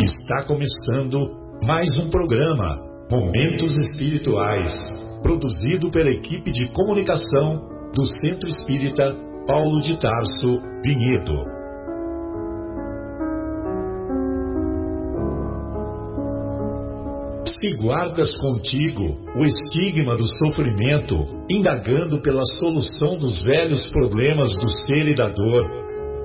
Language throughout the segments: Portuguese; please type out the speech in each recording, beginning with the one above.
Está começando mais um programa Momentos Espirituais, produzido pela equipe de comunicação do Centro Espírita Paulo de Tarso Vinhedo. Se guardas contigo o estigma do sofrimento, indagando pela solução dos velhos problemas do ser e da dor,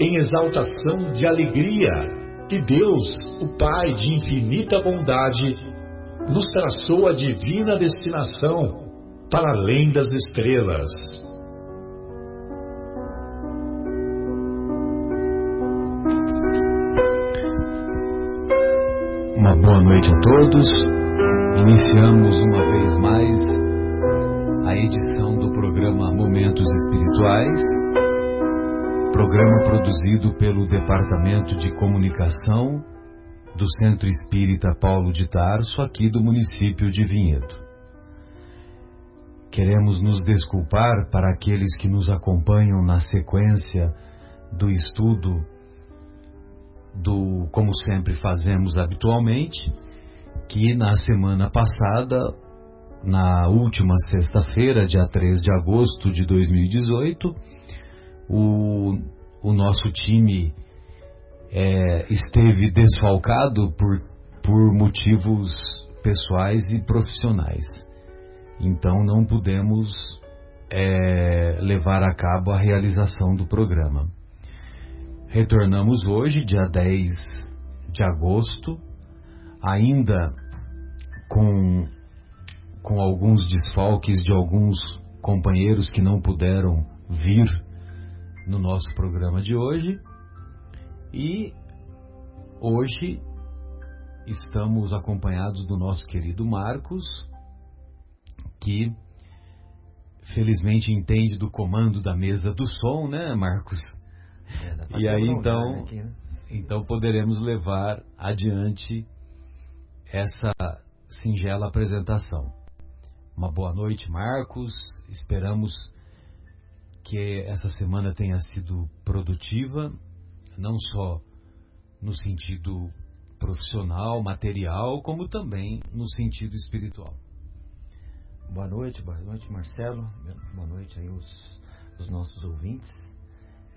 em exaltação de alegria, que Deus, o Pai de infinita bondade, nos traçou a divina destinação para além das estrelas. Uma boa noite a todos. Iniciamos uma vez mais a edição do programa Momentos Espirituais, programa produzido pelo Departamento de Comunicação do Centro Espírita Paulo de Tarso, aqui do município de Vinhedo. Queremos nos desculpar para aqueles que nos acompanham na sequência do estudo do como sempre fazemos habitualmente, que na semana passada, na última sexta-feira, dia 3 de agosto de 2018, o, o nosso time é, esteve desfalcado por, por motivos pessoais e profissionais. Então não pudemos é, levar a cabo a realização do programa. Retornamos hoje, dia 10 de agosto, ainda com, com alguns desfalques de alguns companheiros que não puderam vir no nosso programa de hoje. E hoje estamos acompanhados do nosso querido Marcos, que felizmente entende do comando da mesa do som, né, Marcos? É, e aí então, aqui, né? então poderemos levar adiante essa singela apresentação. Uma boa noite, Marcos. Esperamos que essa semana tenha sido produtiva, não só no sentido profissional, material, como também no sentido espiritual. Boa noite, boa noite, Marcelo. Boa noite aí os, os nossos ouvintes.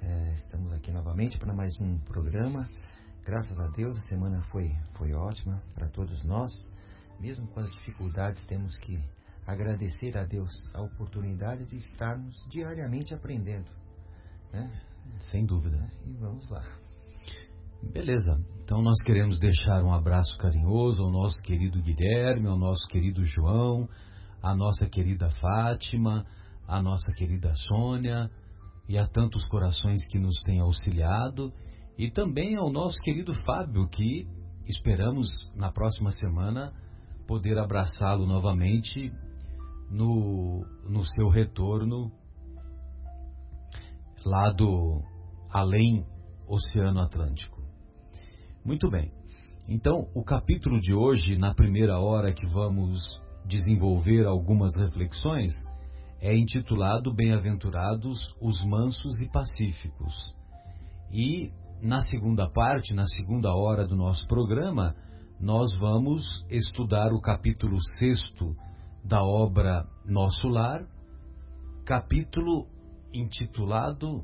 É, estamos aqui novamente para mais um programa. Graças a Deus, a semana foi, foi ótima para todos nós. Mesmo com as dificuldades, temos que agradecer a Deus a oportunidade de estarmos diariamente aprendendo. Né? Sem dúvida. E vamos lá. Beleza. Então nós queremos deixar um abraço carinhoso ao nosso querido Guilherme, ao nosso querido João, à nossa querida Fátima, à nossa querida Sônia, e a tantos corações que nos têm auxiliado, e também ao nosso querido Fábio, que esperamos na próxima semana poder abraçá-lo novamente no, no seu retorno lá do além Oceano Atlântico. Muito bem. Então, o capítulo de hoje, na primeira hora que vamos desenvolver algumas reflexões, é intitulado Bem-aventurados os mansos e pacíficos. E na segunda parte, na segunda hora do nosso programa, nós vamos estudar o capítulo sexto da obra Nosso Lar, capítulo intitulado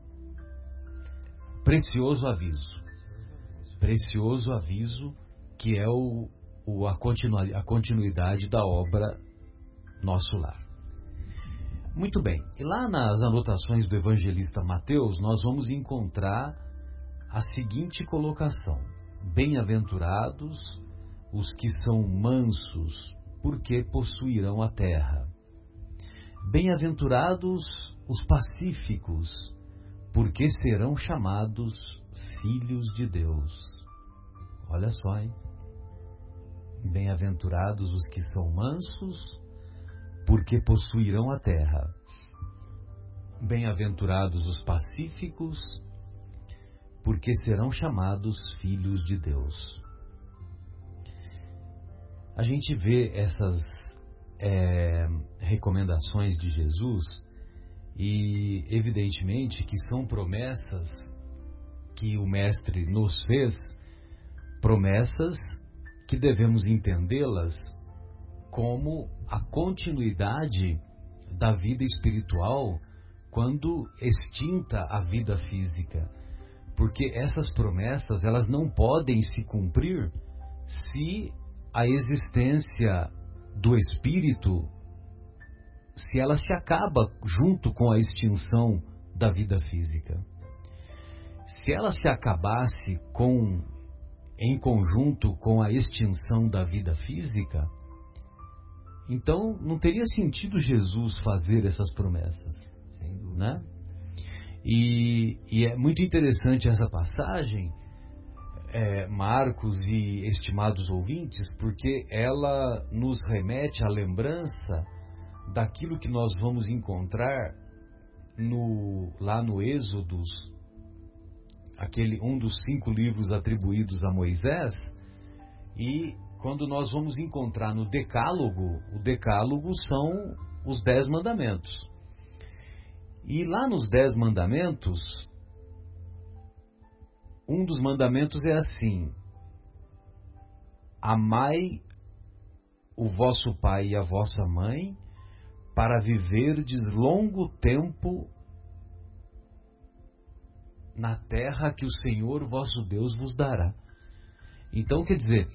Precioso Aviso. Precioso Aviso, que é o, o a, a continuidade da obra Nosso Lar. Muito bem. E lá nas anotações do evangelista Mateus, nós vamos encontrar a seguinte colocação: Bem-aventurados os que são mansos, porque possuirão a terra. Bem-aventurados os pacíficos, porque serão chamados filhos de Deus. Olha só, hein? Bem-aventurados os que são mansos, porque possuirão a terra. Bem-aventurados os pacíficos, porque serão chamados filhos de Deus. A gente vê essas é, recomendações de Jesus e, evidentemente, que são promessas que o Mestre nos fez, promessas que devemos entendê-las como a continuidade da vida espiritual quando extinta a vida física. Porque essas promessas, elas não podem se cumprir se a existência do espírito se ela se acaba junto com a extinção da vida física. Se ela se acabasse com em conjunto com a extinção da vida física, então não teria sentido Jesus fazer essas promessas, né? E, e é muito interessante essa passagem, é, Marcos e estimados ouvintes, porque ela nos remete à lembrança daquilo que nós vamos encontrar no, lá no Êxodos, aquele um dos cinco livros atribuídos a Moisés, e quando nós vamos encontrar no Decálogo, o Decálogo são os dez mandamentos. E lá nos dez mandamentos, um dos mandamentos é assim: Amai o vosso pai e a vossa mãe, para viverdes longo tempo na terra que o Senhor vosso Deus vos dará. Então, quer dizer,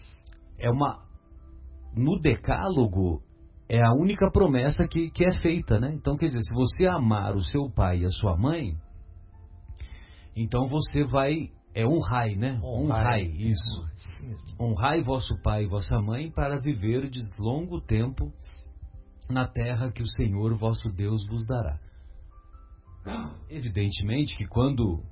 é uma no decálogo é a única promessa que, que é feita, né? Então, quer dizer, se você amar o seu pai e a sua mãe, então você vai é honrai, né? Honrai, isso. Honrai vosso pai e vossa mãe para viverdes longo tempo na terra que o Senhor vosso Deus vos dará. Evidentemente que quando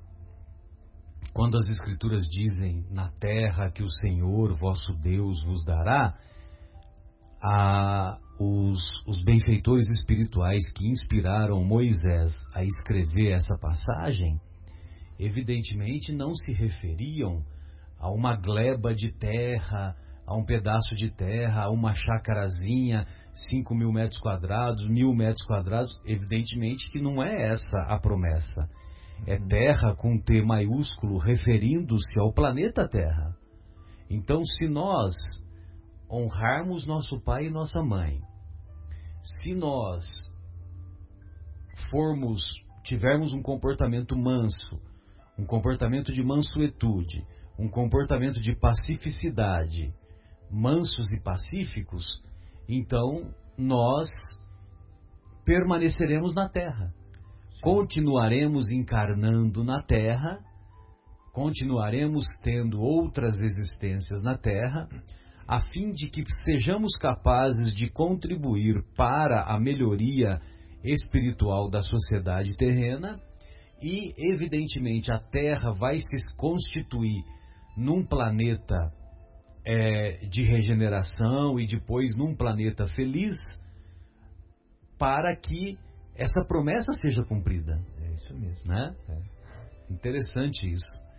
quando as escrituras dizem na terra que o Senhor vosso Deus vos dará, a, os, os benfeitores espirituais que inspiraram Moisés a escrever essa passagem, evidentemente não se referiam a uma gleba de terra, a um pedaço de terra, a uma chacarazinha, 5 mil metros quadrados, mil metros quadrados. Evidentemente que não é essa a promessa é Terra com T maiúsculo, referindo-se ao planeta Terra. Então, se nós honrarmos nosso pai e nossa mãe, se nós formos, tivermos um comportamento manso, um comportamento de mansuetude, um comportamento de pacificidade, mansos e pacíficos, então nós permaneceremos na terra. Continuaremos encarnando na Terra, continuaremos tendo outras existências na Terra, a fim de que sejamos capazes de contribuir para a melhoria espiritual da sociedade terrena e, evidentemente, a Terra vai se constituir num planeta é, de regeneração e depois num planeta feliz para que essa promessa seja cumprida. É isso mesmo. Né? É. Interessante isso.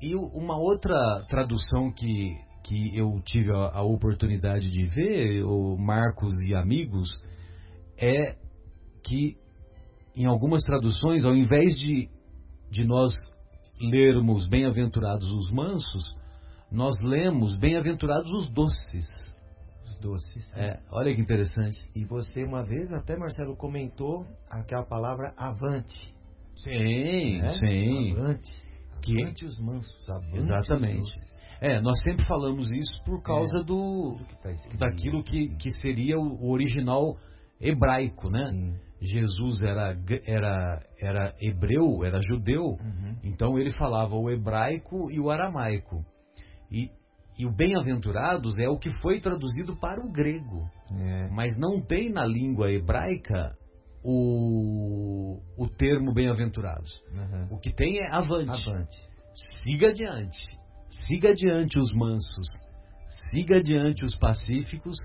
E uma outra tradução que, que eu tive a, a oportunidade de ver, o Marcos e amigos, é que em algumas traduções, ao invés de, de nós lermos bem-aventurados os mansos, nós lemos bem-aventurados os doces doces. É, olha que interessante. E você uma vez até Marcelo comentou aquela palavra avante. Sim, né? sim. Avante. Que avante os mansos, avante Exatamente. É, nós sempre falamos isso por causa é, do que tá daquilo que, que seria o original hebraico, né? Sim. Jesus era, era, era hebreu, era judeu, uhum. então ele falava o hebraico e o aramaico. E e o bem-aventurados é o que foi traduzido para o grego. É. Mas não tem na língua hebraica o, o termo bem-aventurados. Uhum. O que tem é avante. avante. Siga adiante. siga adiante os mansos, siga adiante os pacíficos,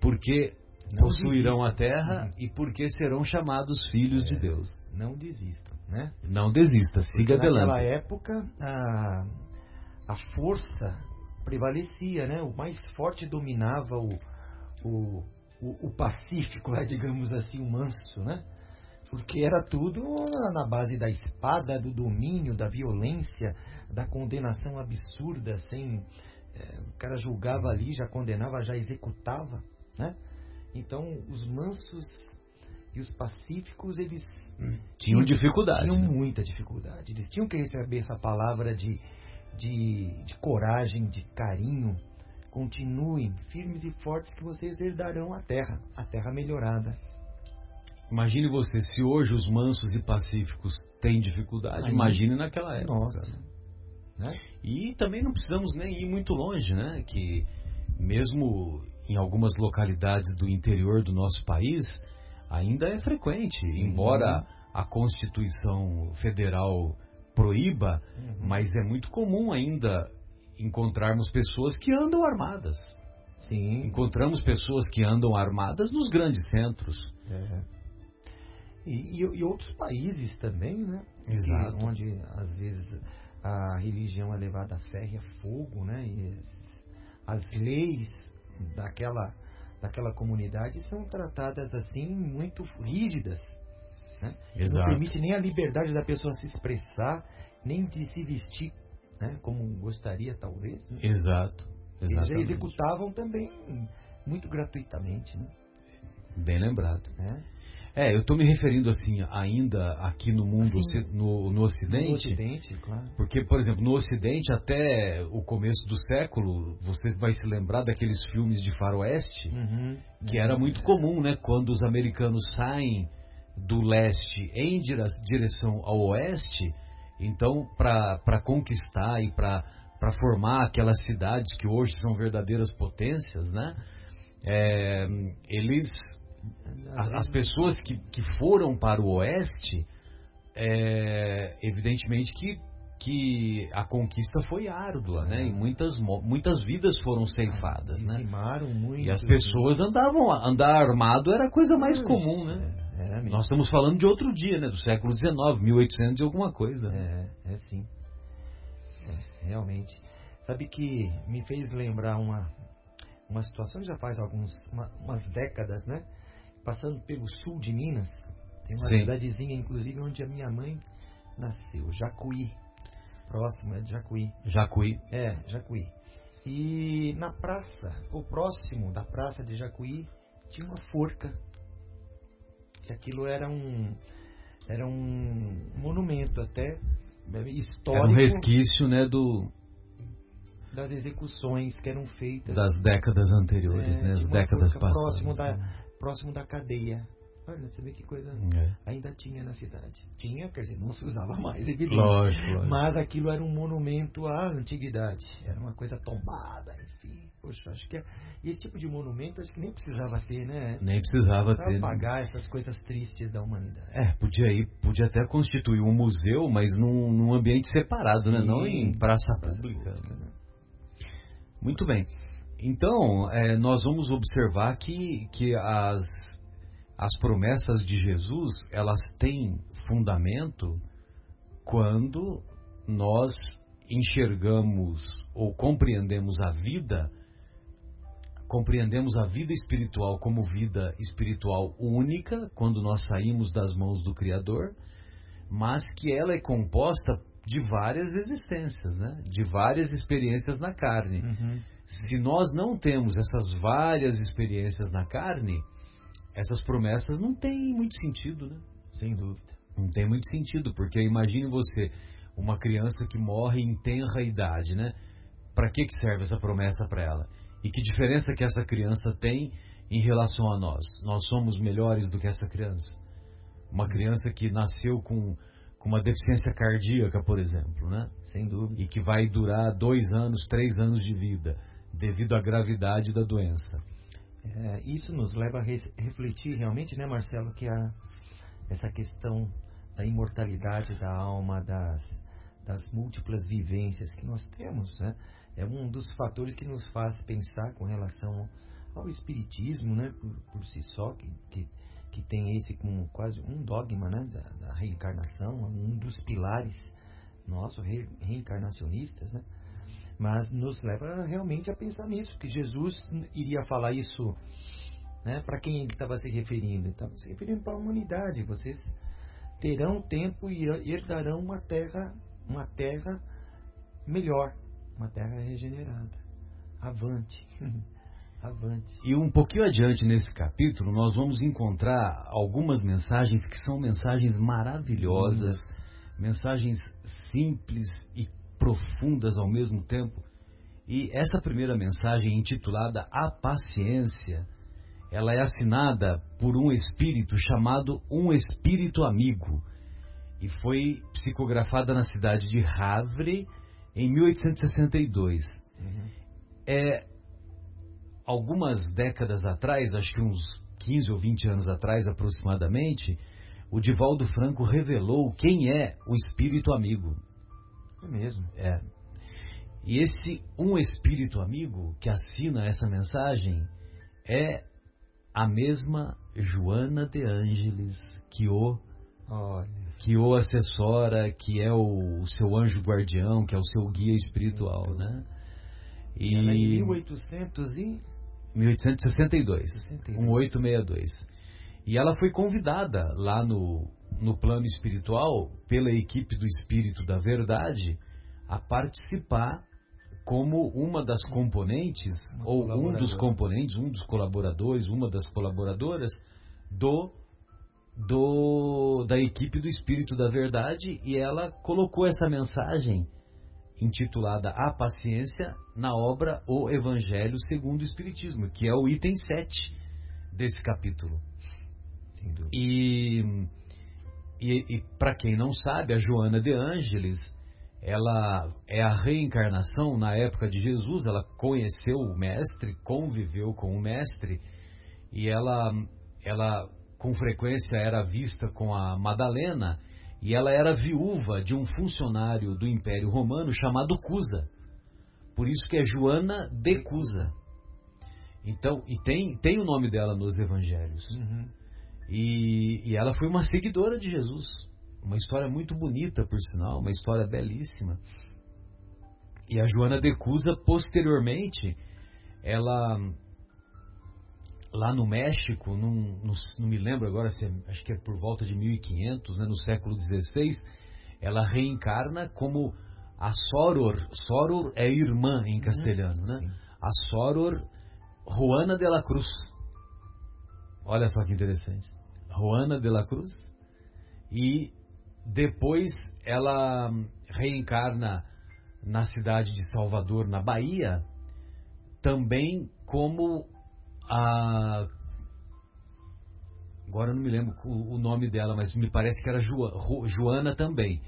porque não possuirão desistam. a terra e porque serão chamados filhos é, de Deus. Não desistam, né? Não desista, siga porque adelante. Naquela época, a, a força prevalecia, né? O mais forte dominava o, o, o, o pacífico, digamos assim, o manso, né? Porque era tudo na base da espada, do domínio, da violência, da condenação absurda, sem é, o cara julgava ali, já condenava, já executava, né? Então, os mansos e os pacíficos, eles hum, tinham dificuldade. Tinham né? muita dificuldade. Eles tinham que receber essa palavra de, de, de coragem, de carinho. Continuem firmes e fortes que vocês herdarão a terra, a terra melhorada. Imagine você, se hoje os mansos e pacíficos têm dificuldade, Aí, imagine naquela época. Nossa. Né? E também não precisamos nem ir muito longe, né? Que mesmo em algumas localidades do interior do nosso país, ainda é frequente, uhum. embora a Constituição Federal proíba, uhum. mas é muito comum ainda encontrarmos pessoas que andam armadas. Sim. Encontramos pessoas que andam armadas nos grandes centros. É. E, e, e, outros países também, né? Exato. onde às vezes a religião é levada a ferro e a fogo, né? E as leis daquela, daquela comunidade são tratadas assim muito rígidas. Né? Não permite nem a liberdade da pessoa se expressar, nem de se vestir né? como gostaria, talvez. Né? Exato. Exatamente. Eles executavam também muito gratuitamente. Né? Bem lembrado. É. É, eu estou me referindo assim ainda aqui no mundo assim, no, no Ocidente, no Ocidente, claro. porque por exemplo no Ocidente até o começo do século você vai se lembrar daqueles filmes de faroeste uhum, que era muito comum, né? Quando os americanos saem do leste em direção ao oeste, então para conquistar e para para formar aquelas cidades que hoje são verdadeiras potências, né? É, eles as pessoas que, que foram para o oeste, é, evidentemente que, que a conquista foi árdua, né? E muitas, muitas vidas foram ceifadas, né? Muito, e as pessoas andavam, andar armado era a coisa mais comum, né? É, Nós estamos falando de outro dia, né? Do século XIX, 1800 e alguma coisa. Né? É, é sim. É, realmente. Sabe que me fez lembrar uma, uma situação já faz alguns uma, umas décadas, né? Passando pelo sul de Minas. Tem uma Sim. cidadezinha, inclusive, onde a minha mãe nasceu, Jacuí. Próximo é de Jacuí. Jacuí. É, Jacuí. E na praça, ou próximo da praça de Jacuí, tinha uma forca. Que aquilo era um era um monumento até histórico. Era um resquício, né, do das execuções que eram feitas das décadas anteriores, é, né, as décadas passadas. Próximo da, próximo da cadeia. Olha, você vê que coisa é. ainda tinha na cidade. Tinha, quer dizer, não se usava mais, evidente. Lógico, lógico. Mas aquilo era um monumento à antiguidade. Era uma coisa tombada, enfim. Poxa, acho que é, esse tipo de monumento acho que nem precisava ter, né? Nem precisava pra ter. Né? apagar essas coisas tristes da humanidade. É, podia ir, podia até constituir um museu, mas num, num ambiente separado, né? Sim, né? Não em praça, praça pública. pública né? Muito bem. Então, é, nós vamos observar que, que as, as promessas de Jesus, elas têm fundamento quando nós enxergamos ou compreendemos a vida, compreendemos a vida espiritual como vida espiritual única, quando nós saímos das mãos do Criador, mas que ela é composta de várias existências, né? de várias experiências na carne. Uhum se nós não temos essas várias experiências na carne, essas promessas não têm muito sentido, né? Sem dúvida. Não tem muito sentido, porque imagine você, uma criança que morre em tenra idade, né? Para que, que serve essa promessa para ela? E que diferença que essa criança tem em relação a nós? Nós somos melhores do que essa criança? Uma criança que nasceu com, com uma deficiência cardíaca, por exemplo, né? Sem dúvida. E que vai durar dois anos, três anos de vida devido à gravidade da doença. É, isso nos leva a refletir realmente, né, Marcelo, que a, essa questão da imortalidade da alma, das, das múltiplas vivências que nós temos, né? É um dos fatores que nos faz pensar com relação ao espiritismo, né? Por, por si só, que, que, que, tem esse como quase um dogma, né? Da, da reencarnação, um dos pilares nossos re, reencarnacionistas, né? Mas nos leva realmente a pensar nisso, que Jesus iria falar isso, né? Para quem ele estava se referindo? Ele estava se referindo para a humanidade. Vocês terão tempo e herdarão uma terra uma terra melhor, uma terra regenerada. Avante. Avante. E um pouquinho adiante nesse capítulo, nós vamos encontrar algumas mensagens que são mensagens maravilhosas, mensagens simples e profundas ao mesmo tempo. E essa primeira mensagem, intitulada A Paciência, ela é assinada por um espírito chamado Um Espírito Amigo e foi psicografada na cidade de Havre em 1862. Uhum. É, algumas décadas atrás, acho que uns 15 ou 20 anos atrás aproximadamente, o Divaldo Franco revelou quem é o espírito amigo. É mesmo? É. E esse um espírito amigo que assina essa mensagem é a mesma Joana de Ângeles que o Olha que o assessora, que é o, o, seu anjo guardião, que é o seu guia espiritual, né? E Ela é em 1800 e 1862, 1862. E ela foi convidada lá no, no plano espiritual pela equipe do Espírito da Verdade a participar como uma das componentes uma ou um dos componentes, um dos colaboradores, uma das colaboradoras do do, da equipe do Espírito da Verdade e ela colocou essa mensagem intitulada A Paciência na obra O Evangelho segundo o Espiritismo, que é o item 7 desse capítulo. E, e, e para quem não sabe, a Joana de Ângeles, ela é a reencarnação na época de Jesus, ela conheceu o mestre, conviveu com o mestre e ela ela com frequência era vista com a Madalena e ela era viúva de um funcionário do Império Romano chamado Cusa. Por isso que é Joana de Cusa. Então, e tem, tem o nome dela nos evangelhos. Uhum. E, e ela foi uma seguidora de Jesus. Uma história muito bonita, por sinal, uma história belíssima. E a Joana de Cusa, posteriormente, ela lá no México, num, no, não me lembro agora, se é, acho que é por volta de 1500, né, no século XVI, ela reencarna como a Soror. Soror é irmã em castelhano, né? Sim. A Soror Juana de la Cruz. Olha só que interessante. Juana de la Cruz. E depois ela reencarna na cidade de Salvador, na Bahia, também como a agora eu não me lembro o, nome dela, mas me parece que era jo, Joana também.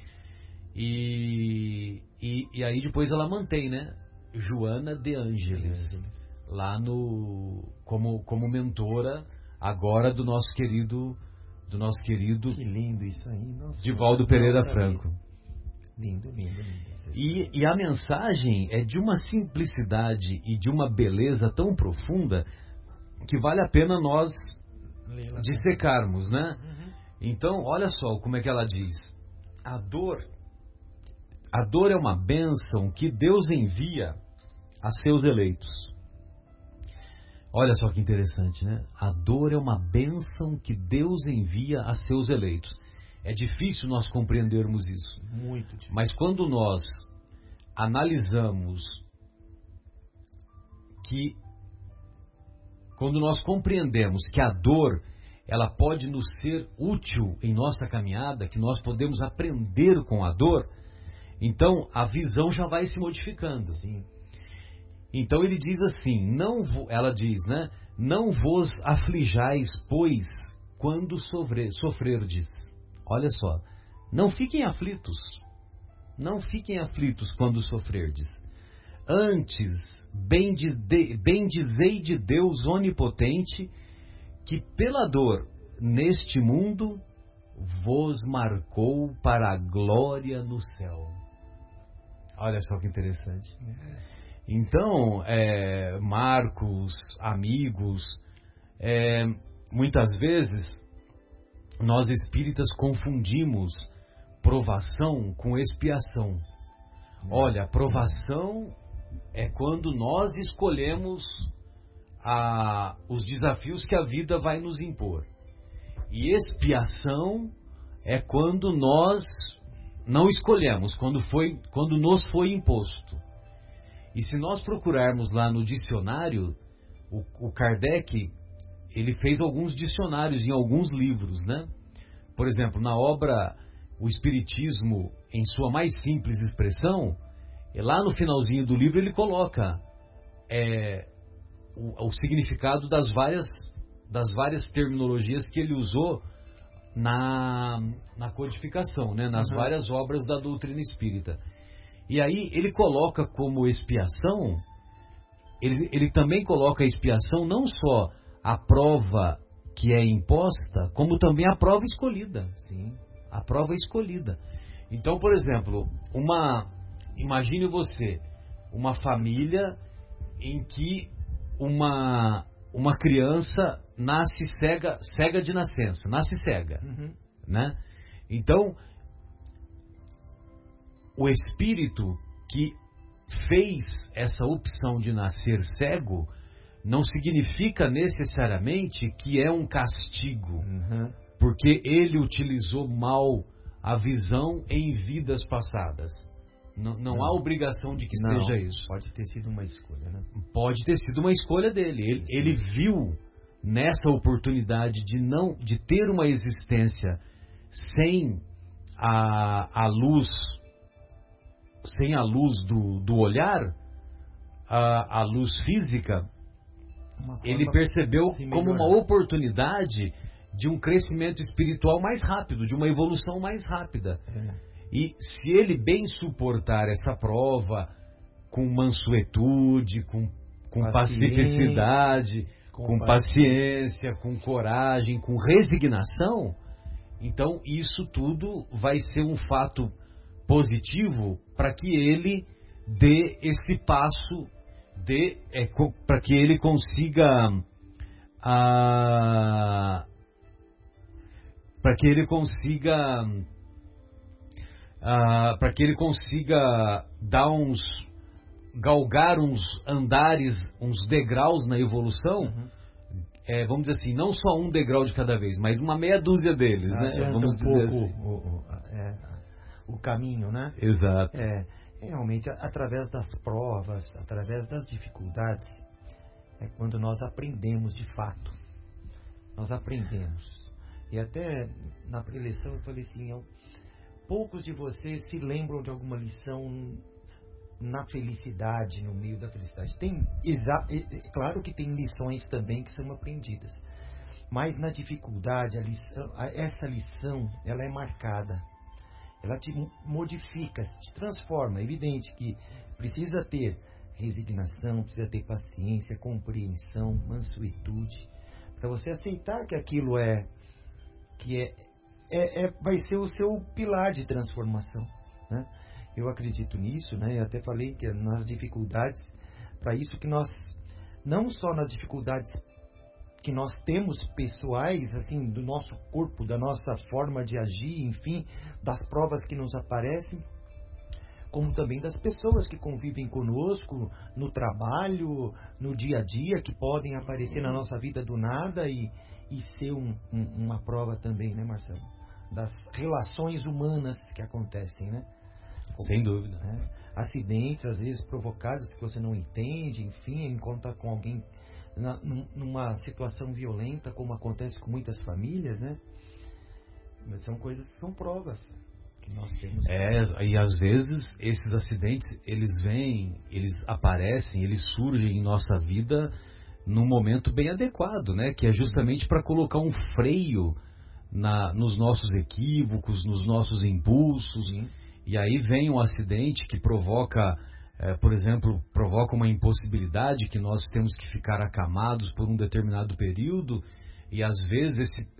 E, e, e, aí depois ela mantém, né? Joana de Ângeles, lá no como como mentora agora do nosso querido do nosso querido que lindo isso aí, Nossa, Divaldo Pereira Franco. Lindo, lindo, lindo. E, e a mensagem é de uma simplicidade e de uma beleza tão profunda que vale a pena nós dissecarmos, né? Uhum. Então, olha só como é que ela diz. A dor, a dor é uma bênção que Deus envia a seus eleitos. Olha só que interessante, né? A dor é uma bênção que Deus envia a seus eleitos. É difícil nós compreendermos isso. Muito difícil. Mas quando nós analisamos que quando nós compreendemos que a dor ela pode nos ser útil em nossa caminhada, que nós podemos aprender com a dor, então a visão já vai se modificando. Sim. Então ele diz assim, não ela diz, né? Não vos aflijais, pois, quando sofrer, sofrerdes. Olha só, não fiquem aflitos. Não fiquem aflitos quando sofrerdes. Antes, bendizei de Deus onipotente, que pela dor neste mundo vos marcou para a glória no céu. Olha só que interessante. Então, é, Marcos, amigos, é, muitas vezes nós espíritas confundimos provação com expiação. Olha, provação é quando nós escolhemos a, os desafios que a vida vai nos impor. E expiação é quando nós não escolhemos, quando, foi, quando nos foi imposto. E se nós procurarmos lá no dicionário, o, o Kardec ele fez alguns dicionários em alguns livros, né? Por exemplo, na obra O Espiritismo em sua mais simples expressão, lá no finalzinho do livro ele coloca é, o, o, significado das várias, das várias terminologias que ele usou na, na codificação, né? nas uhum. várias obras da doutrina espírita. E aí ele coloca como expiação, ele, ele também coloca a expiação não só a prova que é imposta, como também a prova escolhida. Sim. A prova escolhida. Então, por exemplo, uma imagine você uma família em que uma uma criança nasce cega, cega de nascença, nasce cega, uhum. né? Então, o espírito que fez essa opção de nascer cego não significa necessariamente que é um castigo, uhum. porque ele utilizou mal a visão em vidas passadas. Não, não, não, há obrigação de que não, seja isso. Pode ter sido uma escolha, né? Pode ter sido uma escolha dele. Ele, ele viu nessa oportunidade de não de ter uma existência sem a, a luz sem a luz do, do olhar a, a luz física ele percebeu como uma oportunidade de um crescimento espiritual mais rápido, de uma evolução mais rápida. É. E se ele bem suportar essa prova com mansuetude, com, com pacificidade, com, com paciência, com coragem, com resignação, então isso tudo vai ser um fato positivo para que ele dê esse passo de é, para que ele consiga ah, para que ele consiga ah, para que ele consiga dar uns galgar uns andares, uns degraus na evolução. Uhum. É, vamos dizer assim, não só um degrau de cada vez, mas uma meia dúzia deles, né? Vamos um dizer pouco assim. o, o, é, o, caminho, né? Exato. É, realmente, através das provas, através das dificuldades, é quando nós aprendemos de fato. Nós aprendemos. E até na preleção eu falei assim, eu, poucos de vocês se lembram de alguma lição na felicidade, no meio da felicidade. Tem, claro que tem lições também que são aprendidas, mas na dificuldade, lição, essa lição, ela é marcada ela te modifica, te transforma. É evidente que precisa ter resignação, precisa ter paciência, compreensão, mansuetude, para você aceitar que aquilo é que é, é, é, vai ser o seu pilar de transformação. Né? Eu acredito nisso, né? Eu até falei que nas dificuldades, para isso que nós não só nas dificuldades que nós temos pessoais, assim, do nosso corpo, da nossa forma de agir, enfim, das provas que nos aparecem, como também das pessoas que convivem conosco no trabalho, no dia a dia, que podem aparecer na nossa vida do nada e, e ser um, um, uma prova também, né, Marcelo? Das relações humanas que acontecem, né? Sem dúvida. Né? Acidentes, às vezes provocados que você não entende, enfim, encontra com alguém na, numa situação violenta, como acontece com muitas famílias, né? Mas são coisas que são provas que nós temos. É, e às vezes esses acidentes, eles vêm, eles aparecem, eles surgem em nossa vida num momento bem adequado, né? Que é justamente para colocar um freio na, nos nossos equívocos, nos nossos impulsos. Sim. E aí vem um acidente que provoca é, por exemplo, provoca uma impossibilidade que nós temos que ficar acamados por um determinado período e às vezes esse,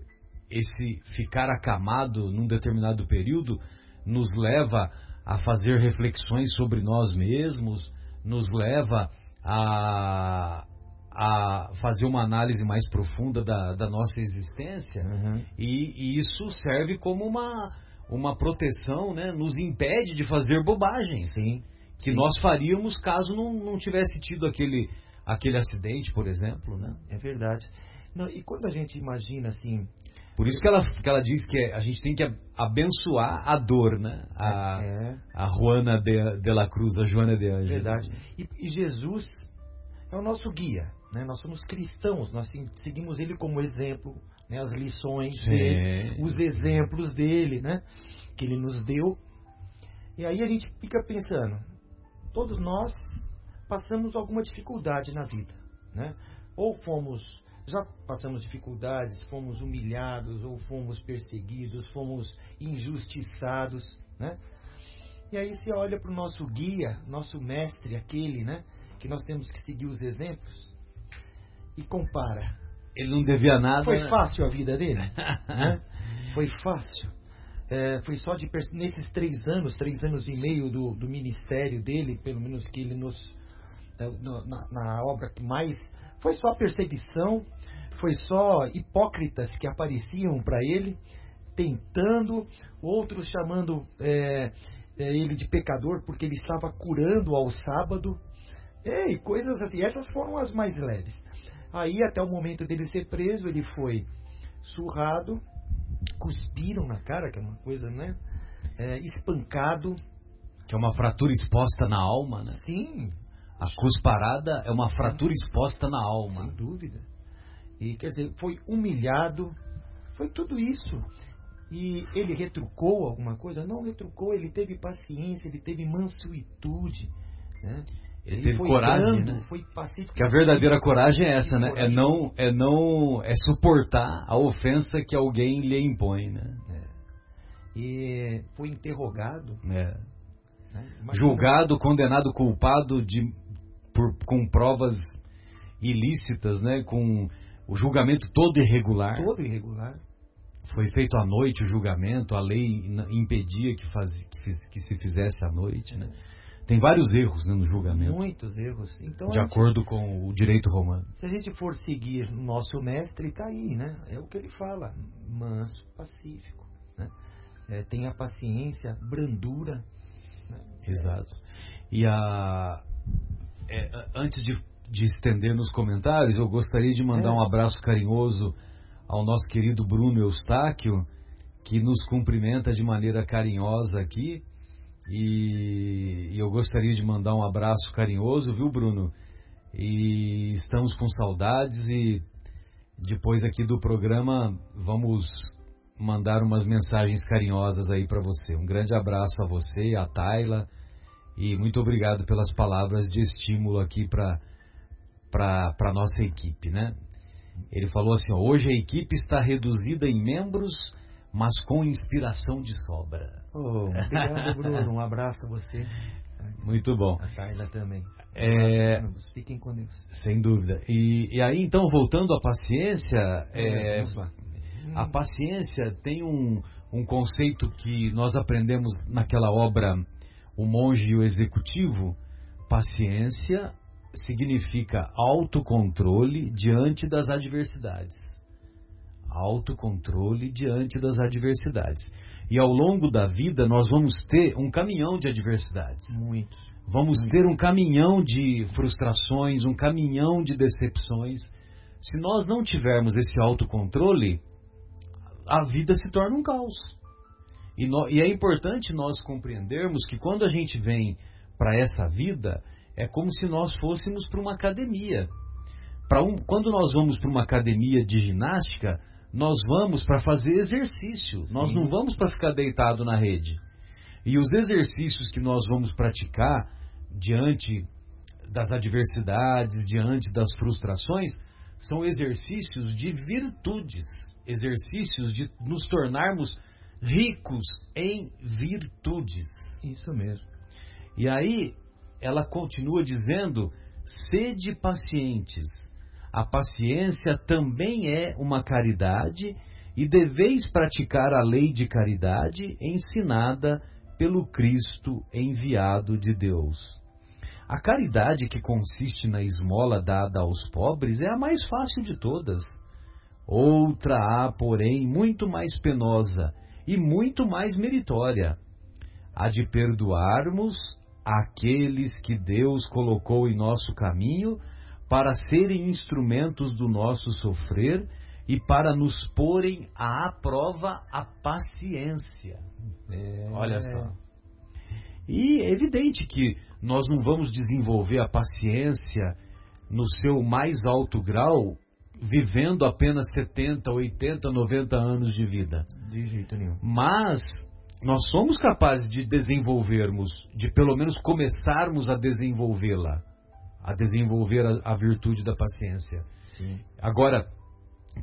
esse ficar acamado num determinado período nos leva a fazer reflexões sobre nós mesmos, nos leva a, a fazer uma análise mais profunda da, da nossa existência Uhum. e, e isso serve como uma, uma proteção, né? nos impede de fazer bobagens Sim. Que nós faríamos caso não, não tivesse tido aquele, aquele acidente, por exemplo. Né? É verdade. Não, e quando a gente imagina assim, Por isso que ela, que ela diz que a gente tem que abençoar a dor, né? A, é a Juana de, de la Cruz, a Joana de Ângelo. verdade. E, e Jesus é o nosso guia, né? Nós somos cristãos, nós seguimos ele como exemplo, né? As lições dele, Sim. os exemplos dele, né? Que ele nos deu. E aí a gente fica pensando, todos nós passamos alguma dificuldade na vida, né? Ou fomos, já passamos dificuldades, fomos humilhados, ou fomos perseguidos, fomos injustiçados, né? E aí você olha para o nosso guia, nosso mestre, aquele, né? Que nós temos que seguir os exemplos e compara. Ele não devia nada. Foi né? fácil a vida dele? né? Foi fácil. É, foi só de nesses três anos, três anos e meio do, do ministério dele, pelo menos que ele nos é, na, na obra que mais foi só perseguição, foi só hipócritas que apareciam para ele, tentando, outros chamando é, é, ele de pecador porque ele estava curando ao sábado, e coisas assim. Essas foram as mais leves. Aí, até o momento dele ser preso, ele foi surrado, cuspiram na cara, que é uma coisa, né? É, espancado. Que é uma fratura exposta na alma, né? Sim, A cusparada é uma fratura exposta na alma. sem dúvida. E quer dizer, foi humilhado, foi tudo isso. E ele retrucou alguma coisa? Não retrucou, ele teve paciência, ele teve mansuetude. Né? Ele teve foi coragem, brando, né? foi pacífico. Que a verdadeira coragem é essa, né? É não, é não, é suportar a ofensa que alguém lhe impõe, né? E foi interrogado. É. né? Julgado, condenado, culpado de por, com provas ilícitas, né? Com o julgamento todo irregular. Todo irregular. Foi feito à noite o julgamento, a lei impedia que, faz, que, que se fizesse à noite, né? Tem vários erros né, no julgamento, Muitos erros. Então, de a gente- acordo com o direito romano. se a gente for seguir o nosso mestre, está aí, né? É o que ele fala. Manso, pacífico. Né? É, tenha paciência, brandura. né? Exato. E a, é, a- antes de, de estender nos comentários, eu gostaria de mandar É. um abraço carinhoso ao nosso querido Bruno Eustáquio, que nos cumprimenta de maneira carinhosa aqui. E, e eu gostaria de mandar um abraço carinhoso, viu, Bruno? E estamos com saudades e depois aqui do programa vamos mandar umas mensagens carinhosas aí para você. Um grande abraço a você, a Tayla, e muito obrigado pelas palavras de estímulo aqui para para nossa equipe, né? Ele falou assim: ó, hoje a equipe está reduzida em membros, mas com inspiração de sobra. Oh, obrigado, Bruno. Um abraço a você. Muito bom. A Tayla também. É. Fiquem com Deus. sem dúvida. E, e aí, então, voltando à paciência, é, Vamos lá. A paciência tem um, um conceito que nós aprendemos naquela obra O Monge e o Executivo. Paciência significa autocontrole diante das adversidades. Autocontrole diante das adversidades. E ao longo da vida nós vamos ter um caminhão de adversidades. Muitos. Vamos ter um caminhão de frustrações, um caminhão de decepções. Se nós não tivermos esse autocontrole, a vida se torna um caos. E, nó- e é importante nós compreendermos que quando a gente vem para essa vida, é como se nós fôssemos para uma academia. Um, quando nós vamos para uma academia de ginástica, nós vamos para fazer exercício. Nós Sim. não vamos para ficar deitado na rede. E os exercícios que nós vamos praticar diante das adversidades, diante das frustrações, são exercícios de virtudes, exercícios de nos tornarmos ricos em virtudes. Isso mesmo. E aí ela continua dizendo: sede pacientes. A paciência também é uma caridade e deveis praticar a lei de caridade ensinada pelo Cristo enviado de Deus. A caridade que consiste na esmola dada aos pobres é a mais fácil de todas. Outra há, porém, muito mais penosa e muito mais meritória: a de perdoarmos aqueles que Deus colocou em nosso caminho para serem instrumentos do nosso sofrer e para nos porem à prova a paciência. É. Olha só. E é evidente que nós não vamos desenvolver a paciência no seu mais alto grau vivendo apenas 70, 80, 90 anos de vida. De jeito nenhum. Mas nós somos capazes de desenvolvermos, de pelo menos começarmos a desenvolvê-la, a desenvolver a, a, virtude da paciência. Sim. Agora,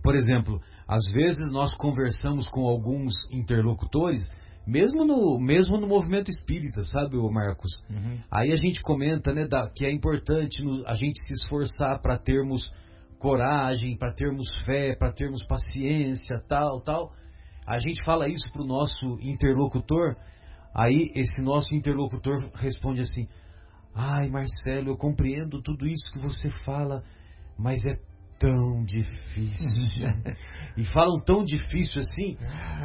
por exemplo, às vezes nós conversamos com alguns interlocutores, mesmo no, mesmo no movimento espírita, sabe, Marcos? Uhum. Aí a gente comenta né, da, que é importante no, a gente se esforçar para termos coragem, para termos fé, para termos paciência, tal, tal. A gente fala isso para o nosso interlocutor, aí esse nosso interlocutor responde assim: Ai, Marcelo, eu compreendo tudo isso que você fala, mas é tão difícil. e falam tão difícil assim,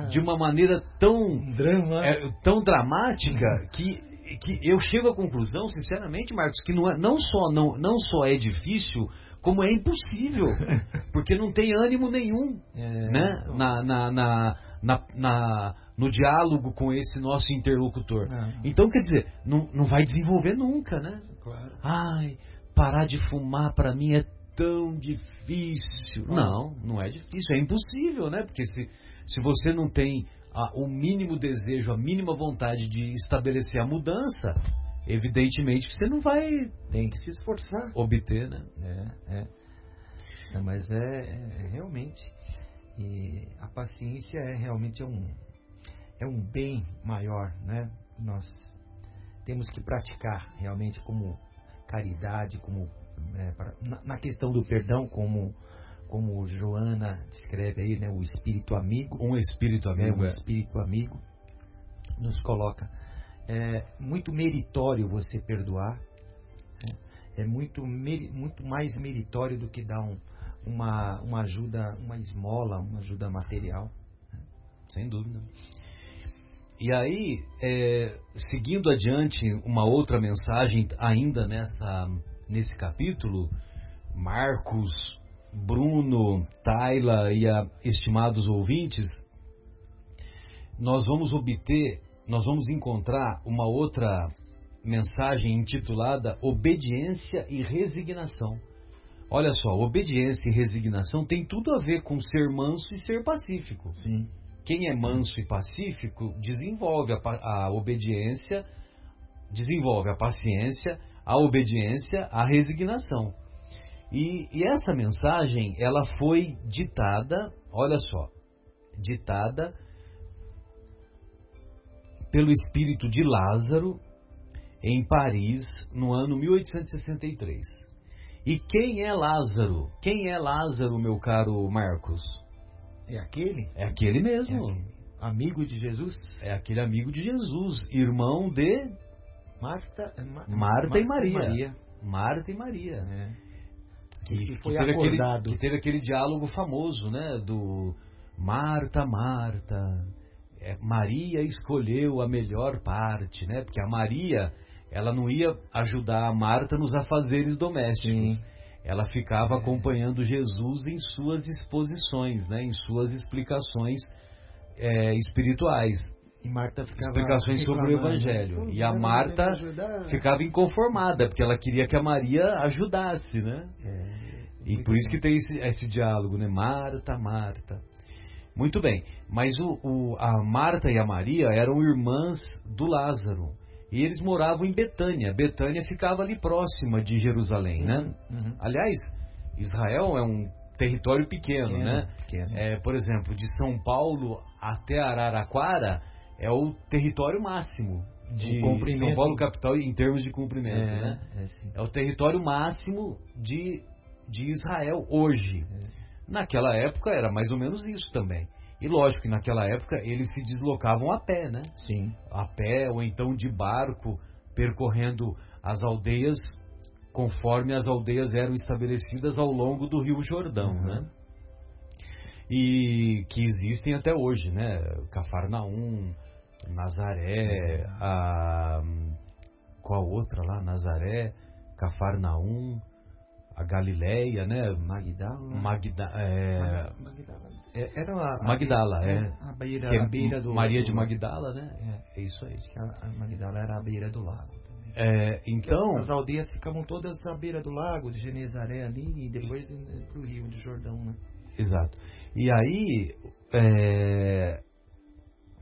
de uma maneira tão, Drama. É, tão dramática, que, que eu chego à conclusão, sinceramente, Marcos, que não, é, não, só, não, não só é difícil, como é impossível. Porque não tem ânimo nenhum é, né? Então. na, na, na, na, na no diálogo com esse nosso interlocutor. É. Então, quer dizer, não, não vai desenvolver nunca, né? Claro. Ai, parar de fumar para mim é tão difícil. Não, não é difícil, é impossível, né? Porque se, se você não tem a, o mínimo desejo, a mínima vontade de estabelecer a mudança, evidentemente você não vai. Tem que se esforçar. Obter, né? É, é. é mas é, é, realmente. E a paciência é realmente é um, é um bem maior, né? Nós temos que praticar realmente como caridade, como é, para, na, na, questão do perdão, como como Joana descreve aí, né, o espírito amigo, um espírito amigo, é, um espírito amigo nos coloca é muito meritório você perdoar, né? é muito muito mais meritório do que dar um, uma uma ajuda, uma esmola, uma ajuda material, né? sem dúvida. E aí, é, seguindo adiante, uma outra mensagem ainda nessa nesse capítulo, Marcos, Bruno, Taila e a, estimados ouvintes, nós vamos obter, nós vamos encontrar uma outra mensagem intitulada Obediência e Resignação. Olha só, obediência e resignação tem tudo a ver com ser manso e ser pacífico. Sim. Quem é manso e pacífico desenvolve a, a obediência, desenvolve a paciência, a obediência, a resignação. E, e essa mensagem, ela foi ditada, olha só, ditada pelo espírito de Lázaro em Paris no ano 1863. E quem é Lázaro? Quem é Lázaro, meu caro Marcos? É aquele? É aquele mesmo. É aquele. Amigo de Jesus? É aquele amigo de Jesus, irmão de Marta, Ma Marta, Marta e Maria. Maria. Marta e Maria. É. Que, que, que, teve aquele, que, teve aquele, diálogo famoso, né? Do Marta, Marta. É, Maria escolheu a melhor parte, né? Porque a Maria, ela não ia ajudar a Marta nos afazeres domésticos. Sim. Ela ficava é. acompanhando Jesus em suas exposições, né? Em suas explicações é, espirituais. E Marta ficava explicações sobre o Evangelho. E a Marta ficava inconformada, porque ela queria que a Maria ajudasse, né? É, e por isso que tem esse, esse, diálogo, né? Marta, Marta. Muito bem, mas o, o, a Marta e a Maria eram irmãs do Lázaro. E eles moravam em Betânia. Betânia ficava ali próxima de Jerusalém, né? uhum, né? Uhum. Aliás, Israel é um território pequeno, né? Pequeno. É, por exemplo, de São Paulo até Araraquara é o território máximo de São Paulo capital em termos de cumprimento, é, né? É, é, o território máximo de, de Israel hoje. É. Naquela época era mais ou menos isso também. E lógico que naquela época eles se deslocavam a pé, né? Sim. A pé ou então de barco, percorrendo as aldeias conforme as aldeias eram estabelecidas ao longo do Rio Jordão, Uhum. né? E que existem até hoje, né? Cafarnaum, Nazaré, a qual outra lá? Nazaré, Cafarnaum, a Galileia, né? Magdala. Magda, é, Mag- Magdala. É, Era a, a- Magdala, é. A beira, que é a beira do. Maria de do- Magdala, né? É, é isso aí. A, a Magdala era a beira do lago. É, então, As aldeias ficavam todas à beira do lago, de Genezaré ali, e depois para o Rio de Jordão, né? Exato. E aí, é,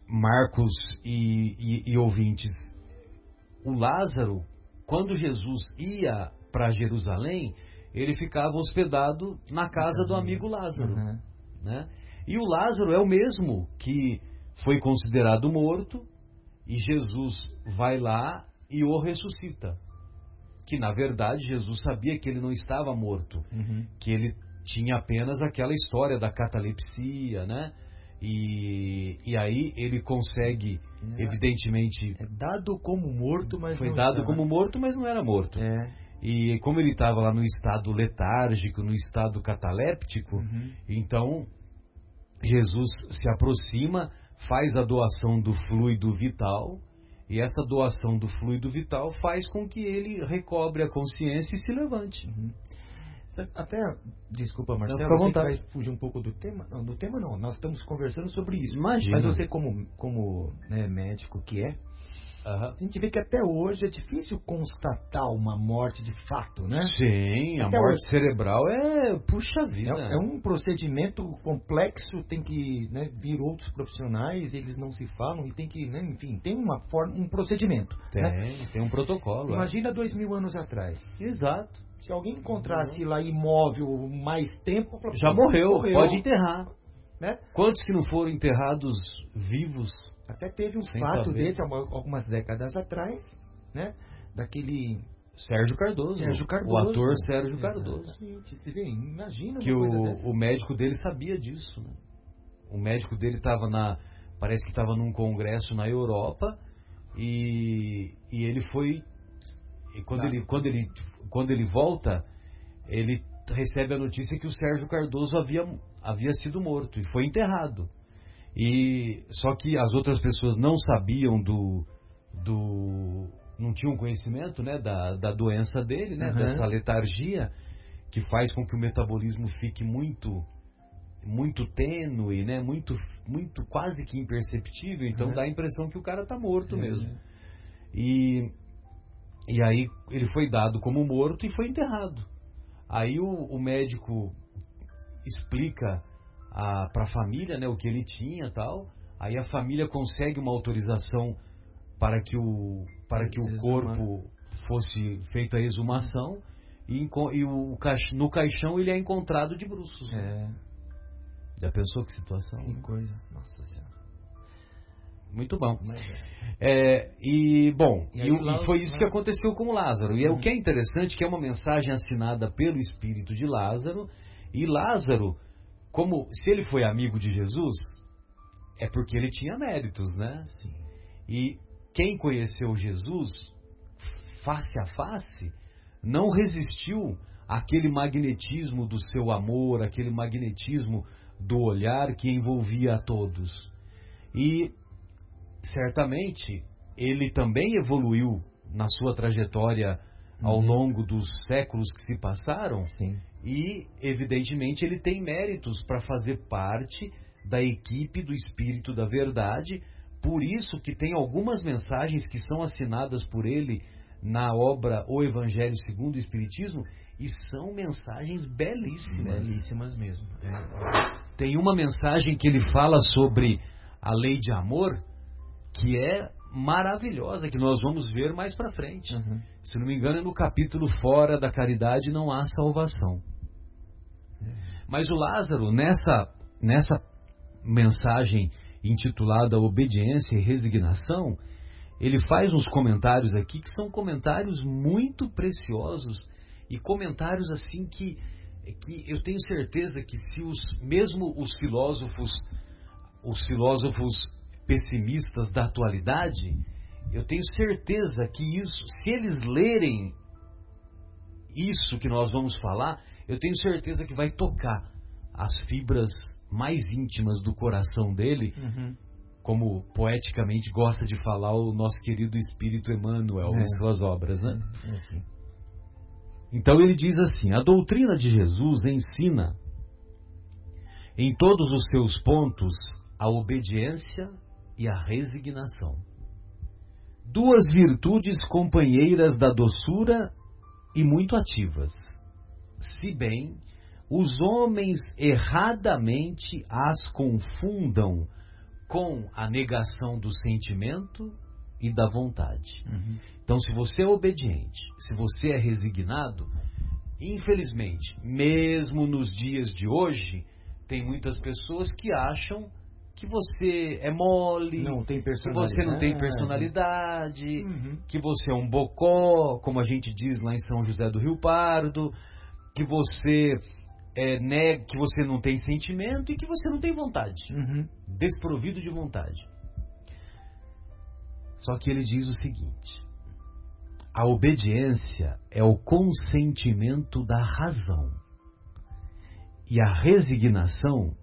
Marcos e, e- e ouvintes, o Lázaro, quando Jesus ia para Jerusalém, ele ficava hospedado na casa do amigo Lázaro. Uhum. né? E o Lázaro é o mesmo que foi considerado morto e Jesus vai lá e o ressuscita. Que na verdade Jesus sabia que ele não estava morto, Uhum. que ele tinha apenas aquela história da catalepsia, né? E, e aí ele consegue, É. evidentemente, É dado como morto, mas foi não dado estava. como morto, mas não era morto. É. E como ele estava lá no estado letárgico, no estado cataléptico, Uhum. então Jesus se aproxima, faz a doação do fluido vital, e essa doação do fluido vital faz com que ele recobre a consciência e se levante. Uhum. Até, desculpa, Marcelo, que vontade. vai fugir um pouco do tema. Não, do tema não, nós estamos conversando sobre isso. Imagina. Mas você, como, como né, médico que é, Aham. a gente vê que até hoje é difícil constatar uma morte de fato, né? Sim, a Até morte hoje- cerebral é. Puxa vida. É, é um procedimento complexo, tem que né, vir outros profissionais, eles não se falam e tem que, né, enfim, tem uma forma, um procedimento. Tem, né? tem um protocolo. é. Imagina dois mil anos atrás. Exato. Se alguém encontrasse lá imóvel mais tempo, Já morreu, pode enterrar. Né? Quantos que não foram enterrados vivos? Até teve um Sem fato saber. desse algu- algumas décadas atrás, né? Daquele Sérgio Cardoso. Sérgio Cardoso. O ator Sérgio Cardoso. Exatamente. Você vê, imagina que o, o médico dele sabia disso, né? O médico dele estava na, parece que estava num congresso na Europa e, e ele foi e quando Tá. ele quando ele quando ele volta ele recebe a notícia que o Sérgio Cardoso havia havia sido morto e foi enterrado e só que as outras pessoas não sabiam do do não tinham conhecimento né da, da doença dele né Uhum. dessa letargia que faz com que o metabolismo fique muito muito tênue, né? Muito muito quase que imperceptível, então Uhum. dá a impressão que o cara tá morto É. mesmo. E e aí ele foi dado como morto e foi enterrado. Aí o, o médico explica para a família, né, o que ele tinha, tal. Aí a família consegue uma autorização para que o para que o corpo fosse feita a exumação e, e o no caixão ele é encontrado de bruços. É, Já pensou que situação? que coisa. Nossa Senhora. Muito bom. É. É, e bom, E e, aí o- lá- e foi isso que lá- aconteceu com Lázaro. E é, o Uhum. que é interessante que é uma mensagem assinada pelo espírito de Lázaro. E Lázaro, como se ele foi amigo de Jesus, é porque ele tinha méritos, né? Sim. E quem conheceu Jesus face a face não resistiu àquele magnetismo do seu amor, aquele magnetismo do olhar que envolvia a todos. E certamente ele também evoluiu na sua trajetória ao Uhum. longo dos séculos que se passaram Sim. E, evidentemente, ele tem méritos para fazer parte da equipe do Espírito da Verdade. Por isso que tem algumas mensagens que são assinadas por ele na obra O Evangelho segundo o Espiritismo e são mensagens belíssimas. Belíssimas mesmo. É. Tem uma mensagem que ele fala sobre a lei de amor que é maravilhosa, que nós vamos ver mais para frente. Uhum. Se não me engano, é no capítulo Fora da Caridade não há salvação. Mas o Lázaro, nessa, nessa mensagem intitulada Obediência e Resignação, ele faz uns comentários aqui que são comentários muito preciosos e comentários assim que, que eu tenho certeza que se os mesmo os filósofos os filósofos pessimistas da atualidade, eu tenho certeza que isso, se eles lerem isso que nós vamos falar, eu tenho certeza que vai tocar as fibras mais íntimas do coração dele, uhum. como poeticamente gosta de falar o nosso querido Espírito Emmanuel é. em suas obras, né? É, é então ele diz assim: a doutrina de Jesus ensina em todos os seus pontos a obediência e a resignação. Duas virtudes companheiras da doçura e muito ativas, se bem os homens erradamente as confundam com a negação do sentimento e da vontade. Uhum. Então, se você é obediente, se você é resignado, infelizmente, mesmo nos dias de hoje, tem muitas pessoas que acham que você é mole, que você não tem personalidade, uhum. que você é um bocó, como a gente diz lá em São José do Rio Pardo, que você é, nega, que você não tem sentimento e que você não tem vontade, uhum. desprovido de vontade. Só que ele diz o seguinte: a obediência é o consentimento da razão. E a resignação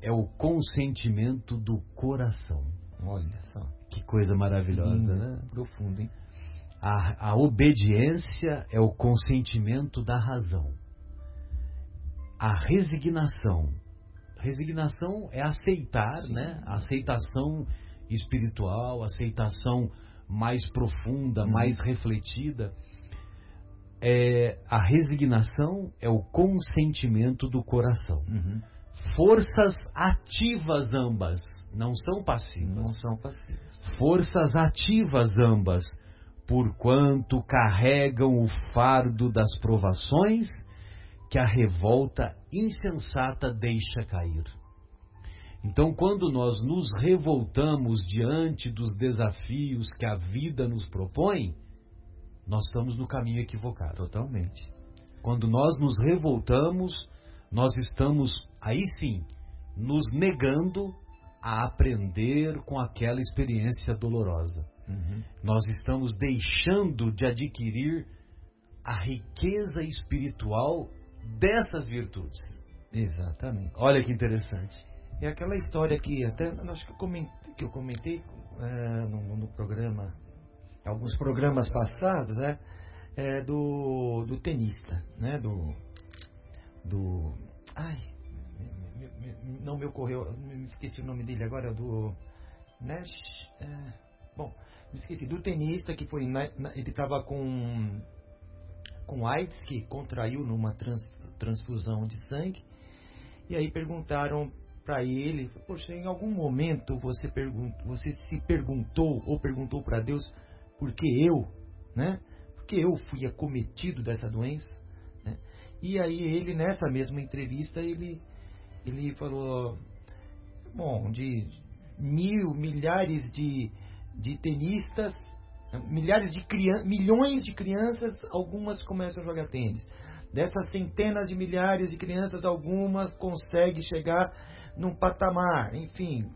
é o consentimento do coração. Olha só. Que coisa maravilhosa, Lindo, né? Profundo, hein? A, a obediência é o consentimento da razão. A resignação. Resignação é aceitar, Sim. né? Aceitação espiritual, aceitação mais profunda, uhum. mais refletida. É, a resignação é o consentimento do coração. Uhum. Forças ativas ambas, não são passivas. Não são passivas. Forças ativas ambas, porquanto carregam o fardo das provações que a revolta insensata deixa cair. Então, quando nós nos revoltamos diante dos desafios que a vida nos propõe, nós estamos no caminho equivocado. Totalmente. Quando nós nos revoltamos, nós estamos, aí sim, nos negando a aprender com aquela experiência dolorosa. Uhum. Nós estamos deixando de adquirir a riqueza espiritual dessas virtudes. Exatamente. Olha que interessante. É aquela história que até acho que eu comentei, que eu comentei é, no, no, programa, alguns programas passados, né? É, do, do tenista, né? Do, do, ai, me, me, não me ocorreu, me esqueci o nome dele agora, do Nash, é, bom, me esqueci, do tenista que foi, na, na, ele estava com com AIDS, que contraiu numa trans, transfusão de sangue, e aí perguntaram para ele, poxa, em algum momento você, você se perguntou ou perguntou para Deus por que eu, né? Porque eu fui acometido dessa doença, né? E aí ele nessa mesma entrevista ele ele falou, bom, de mil, milhares de, de tenistas, milhares de crianças, milhões de crianças, algumas começam a jogar tênis. Dessas centenas de milhares de crianças, algumas conseguem chegar num patamar, enfim,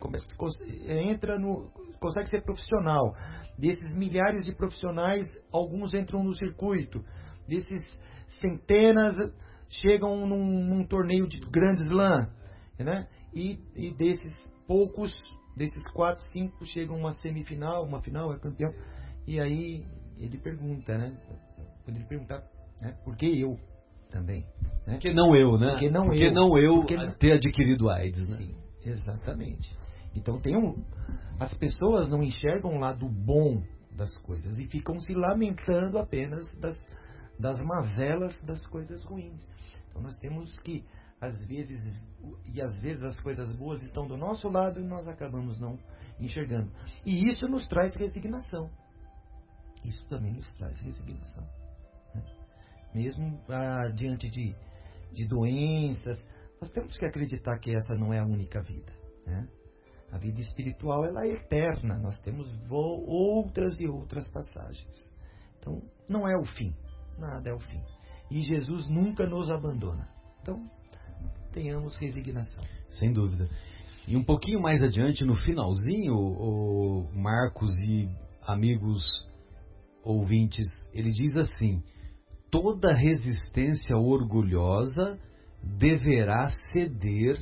entra no, consegue ser profissional. Desses milhares de profissionais, alguns entram no circuito. Desses centenas chegam num, num torneio de grandes slam, né? E, e, desses poucos, desses quatro, cinco chegam uma semifinal, uma final, é campeão. E aí ele pergunta, né? Poderia perguntar, né? Por que eu? também. Né? Que não eu, né? Porque não Porque eu. Não eu Porque... ter adquirido AIDS, né? Sim, exatamente. Então tem um, as pessoas não enxergam o lado bom das coisas e ficam se lamentando apenas das, das mazelas das coisas ruins. Então nós temos que às vezes e às vezes as coisas boas estão do nosso lado e nós acabamos não enxergando. E isso nos traz resignação. Isso também nos traz resignação mesmo ah, diante de, de doenças. Nós temos que acreditar que essa não é a única vida. Né? A vida espiritual ela é eterna. Nós temos outras e outras passagens. Então, não é o fim. Nada é o fim. E Jesus nunca nos abandona. Então, tenhamos resignação. Sem dúvida. E um pouquinho mais adiante, no finalzinho, o Marcos e amigos ouvintes, ele diz assim: toda resistência orgulhosa deverá ceder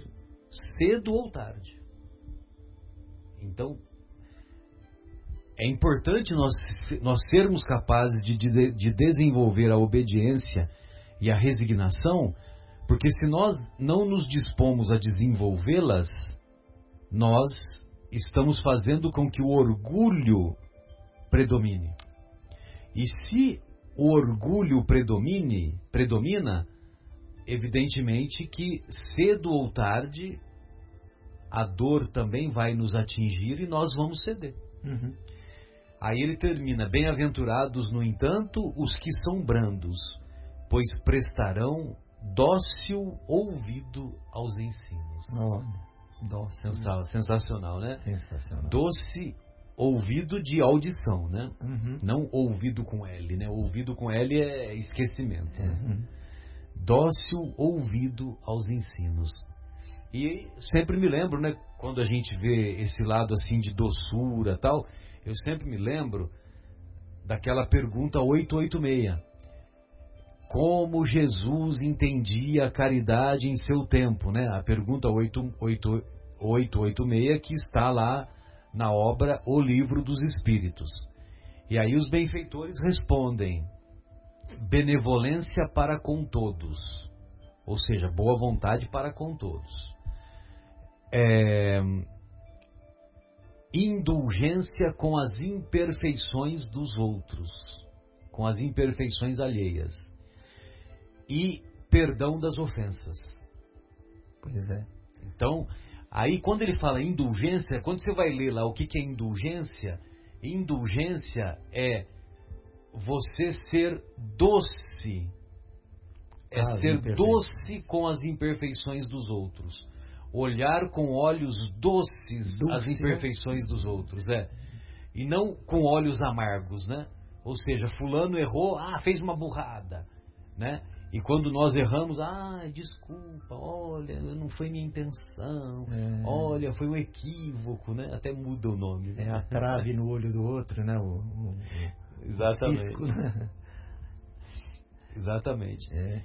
cedo ou tarde. Então, é importante nós, nós sermos capazes de, de, de desenvolver a obediência e a resignação, porque se nós não nos dispomos a desenvolvê-las, nós estamos fazendo com que o orgulho predomine. E se o orgulho predomine, predomina, evidentemente que cedo ou tarde a dor também vai nos atingir e nós vamos ceder. Uhum. Aí ele termina: Bem-aventurados, no entanto, os que são brandos, pois prestarão dócil ouvido aos ensinos. Oh, dócil. Sensacional, né? Sensacional. Doce ouvido de audição, né? Uhum. Não ouvido com L, né? Ouvido com L é esquecimento. Né? Uhum. Dócil ouvido aos ensinos. E sempre me lembro, né? Quando a gente vê esse lado assim de doçura tal, eu sempre me lembro daquela pergunta 886. Como Jesus entendia a caridade em seu tempo, né? A pergunta 886 que está lá na obra O Livro dos Espíritos. E aí os benfeitores respondem: benevolência para com todos, ou seja, boa vontade para com todos. É, indulgência com as imperfeições dos outros, com as imperfeições alheias. E perdão das ofensas. Pois é. Então, Aí, quando ele fala indulgência, quando você vai ler lá o que, que é indulgência, indulgência é você ser doce. É ah, ser doce com as imperfeições dos outros. Olhar com olhos doces as imperfeições dos outros. É. E não com olhos amargos, né? Ou seja, fulano errou, ah, fez uma burrada, né? E quando nós erramos, ah, desculpa, olha, não foi minha intenção, é. olha, foi um equívoco, né? Até muda o nome. Né? É a trave no olho do outro, né? O, o, Exatamente. O né? Exatamente. É.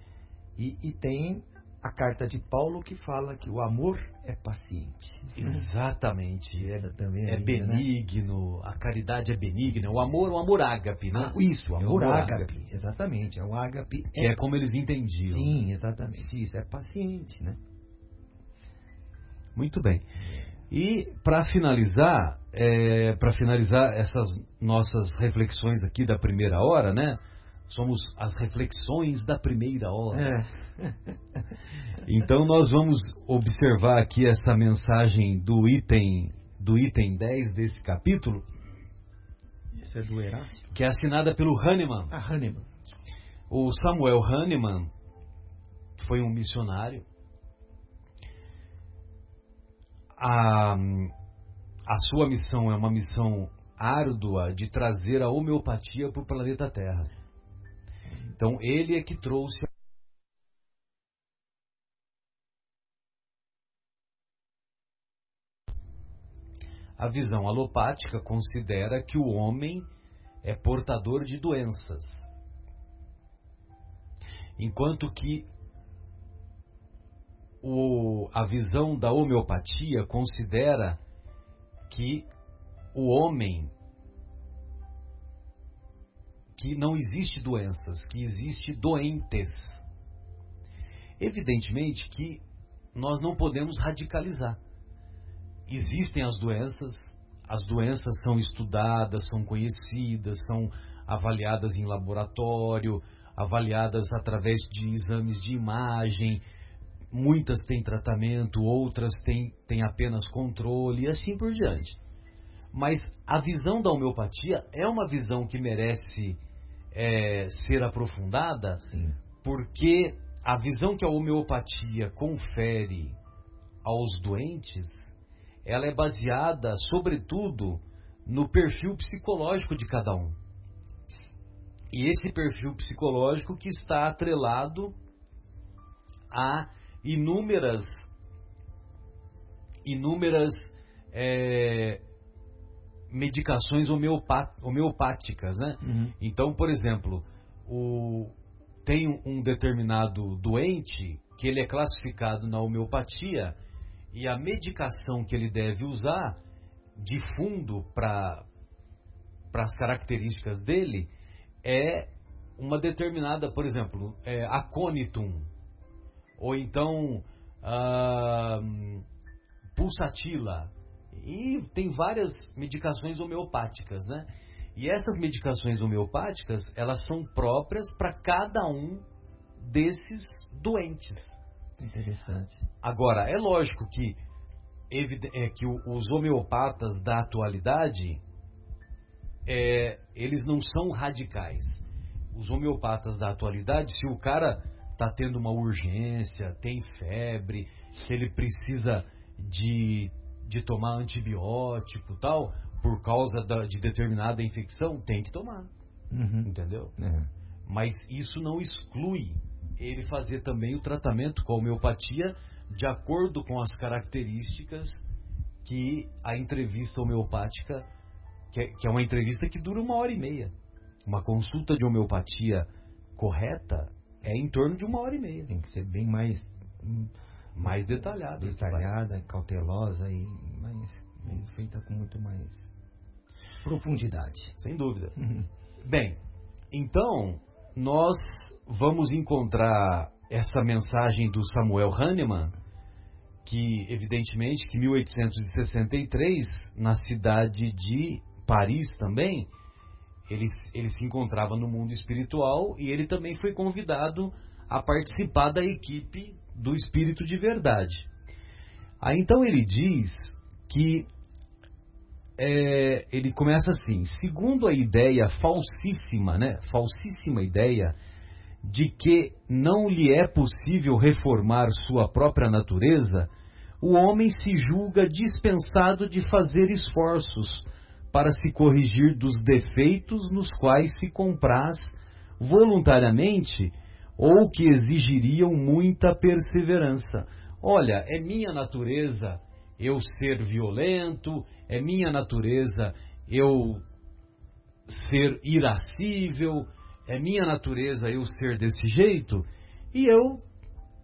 E, e tem a carta de Paulo que fala que o amor é paciente. Exatamente. É, também é, é benigno, né? a caridade é benigna. O amor, o amor ágape, né? Ah, isso, o amor, é o amor ágape. ágape. Exatamente. É o ágape. Que é... é como eles entendiam. Sim, exatamente. Isso, é paciente, né? Muito bem. E para finalizar, é, para finalizar essas nossas reflexões aqui da primeira hora, né? Somos as reflexões da primeira hora. É. Então nós vamos observar aqui essa mensagem do item do item 10 desse capítulo. Isso é do Erasmo. Que é assinada pelo Hahnemann. Ah, Hahnemann. O Samuel Hahnemann foi um missionário. A, a sua missão é uma missão árdua de trazer a homeopatia para o planeta Terra. Então ele é que trouxe a visão alopática considera que o homem é portador de doenças. Enquanto que o, a visão da homeopatia considera que o homem que não existe doenças, que existe doentes. Evidentemente que nós não podemos radicalizar. Existem as doenças, as doenças são estudadas, são conhecidas, são avaliadas em laboratório, avaliadas através de exames de imagem. Muitas têm tratamento, outras têm, têm apenas controle e assim por diante. Mas a visão da homeopatia é uma visão que merece é, ser aprofundada, Sim. porque a visão que a homeopatia confere aos doentes, ela é baseada, sobretudo, no perfil psicológico de cada um. E esse perfil psicológico que está atrelado a inúmeras inúmeras é, medicações homeopáticas, né? Uhum. Então, por exemplo, o, tem um determinado doente que ele é classificado na homeopatia e a medicação que ele deve usar de fundo para as características dele é uma determinada, por exemplo, é, aconitum, ou então uh, pulsatila, e tem várias medicações homeopáticas, né? E essas medicações homeopáticas, elas são próprias para cada um desses doentes. Interessante. Agora, é lógico que, é, que os homeopatas da atualidade, é, eles não são radicais. Os homeopatas da atualidade, se o cara está tendo uma urgência, tem febre, se ele precisa de de tomar antibiótico tal, por causa da, de determinada infecção, tem que tomar. Uhum. Entendeu? É. Mas isso não exclui ele fazer também o tratamento com a homeopatia de acordo com as características que a entrevista homeopática, que é, que é uma entrevista que dura uma hora e meia. Uma consulta de homeopatia correta é em torno de uma hora e meia. Tem que ser bem mais mais detalhada. Detalhada, cautelosa e mais, feita com muito mais profundidade. Sem dúvida. Bem, então nós vamos encontrar essa mensagem do Samuel Hahnemann, que evidentemente que 1863 na cidade de Paris também ele, ele se encontrava no mundo espiritual e ele também foi convidado a participar da equipe do Espírito de verdade. Aí então ele diz que é, ele começa assim: segundo a ideia falsíssima, né, falsíssima ideia de que não lhe é possível reformar sua própria natureza, o homem se julga dispensado de fazer esforços para se corrigir dos defeitos nos quais se compraz voluntariamente ou que exigiriam muita perseverança. Olha, é minha natureza eu ser violento, é minha natureza eu ser irascível, é minha natureza eu ser desse jeito, e eu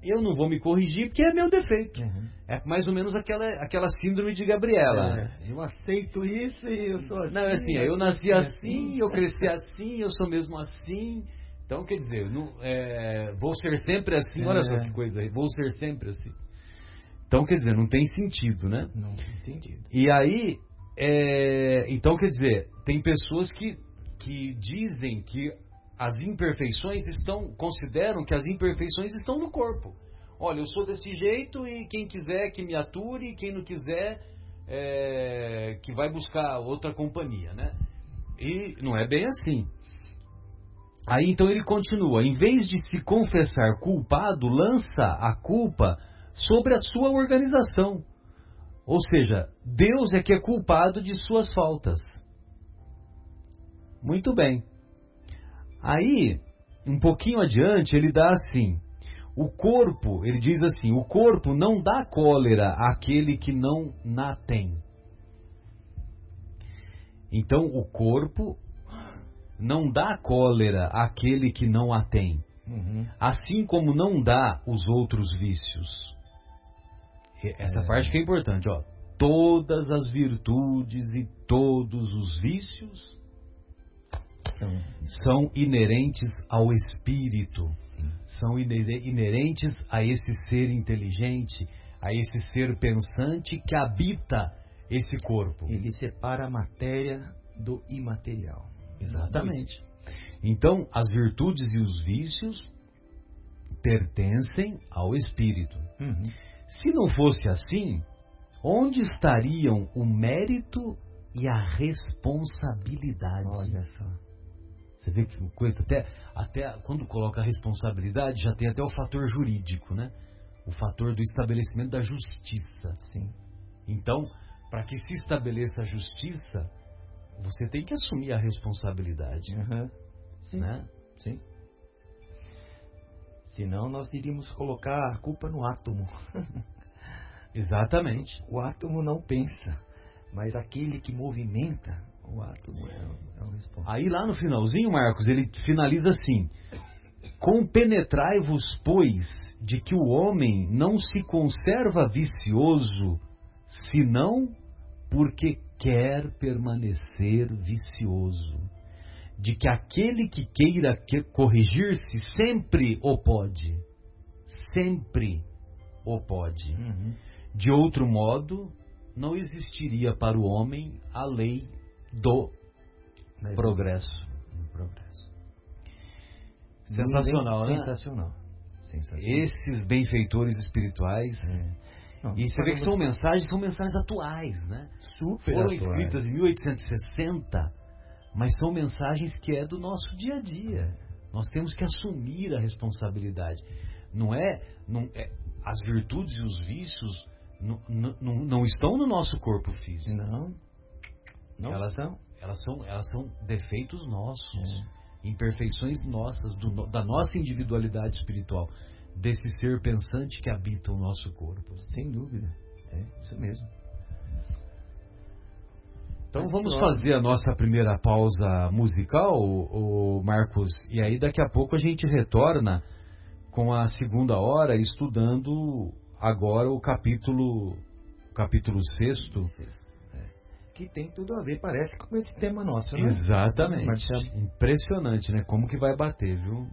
eu não vou me corrigir porque é meu defeito. Uhum. É mais ou menos aquela, aquela síndrome de Gabriela. É, eu aceito isso e eu sou assim. Não, é assim, eu nasci assim, assim, eu cresci assim, eu sou mesmo assim. Então, quer dizer, não, é, vou ser sempre assim, olha só é. que coisa aí, vou ser sempre assim. Então, quer dizer, não tem sentido, né? Não tem sentido. E aí, é, então, quer dizer, tem pessoas que, que dizem que as imperfeições estão, consideram que as imperfeições estão no corpo. Olha, eu sou desse jeito e quem quiser que me ature, quem não quiser é, que vai buscar outra companhia, né? E não é bem assim. Aí então ele continua: em vez de se confessar culpado, lança a culpa sobre a sua organização. Ou seja, Deus é que é culpado de suas faltas. Muito bem. Aí, um pouquinho adiante, ele dá assim: o corpo, ele diz assim: o corpo não dá cólera àquele que não na tem. Então, o corpo não dá cólera àquele que não a tem, uhum. assim como não dá os outros vícios. Essa é. parte que é importante, ó. Todas as virtudes e todos os vícios são, são inerentes ao espírito, Sim. são inerentes a esse ser inteligente, a esse ser pensante que habita esse corpo. Ele separa a matéria do imaterial. Exatamente. Então, as virtudes e os vícios pertencem ao espírito. Uhum. Se não fosse assim, onde estariam o mérito e a responsabilidade? Olha só. Você vê que coisa, até, até quando coloca a responsabilidade, já tem até o fator jurídico, né? O fator do estabelecimento da justiça. Sim. Então, para que se estabeleça a justiça, você tem que assumir a responsabilidade. Uhum. Sim. Né? Sim. Senão nós iríamos colocar a culpa no átomo. Exatamente. O átomo não pensa, mas aquele que movimenta o átomo é, é o responsável. Aí lá no finalzinho, Marcos, ele finaliza assim: Compenetrai-vos, pois, de que o homem não se conserva vicioso, senão porque quer permanecer vicioso. De que aquele que queira que corrigir-se sempre o pode. Sempre o pode. Uhum. De outro modo, não existiria para o homem a lei do Mas- progresso. No progresso. Sensacional, né? Sensacional. Sensacional. Esses benfeitores espirituais. É. Não, E você vê que são mensagens, são mensagens atuais, né? super Foram atuais. escritas em 1860, mas são mensagens que é do nosso dia a dia. Nós temos que assumir a responsabilidade. Não é, não é as virtudes e os vícios não, não, não- estão no nosso corpo físico. Não. Não Elas- são. Elas são, elas são defeitos nossos, É. imperfeições nossas, do da nossa individualidade espiritual, desse ser pensante que habita o nosso corpo. Sem dúvida. É isso mesmo. Então Mas vamos fazer a nossa primeira pausa musical, o Marcos, e aí daqui a pouco a gente retorna com a segunda hora estudando agora o capítulo capítulo sexto. Sexto. É. Que tem tudo a ver, parece, com esse tema nosso, né? Exatamente. Impressionante, né? Como que vai bater, viu?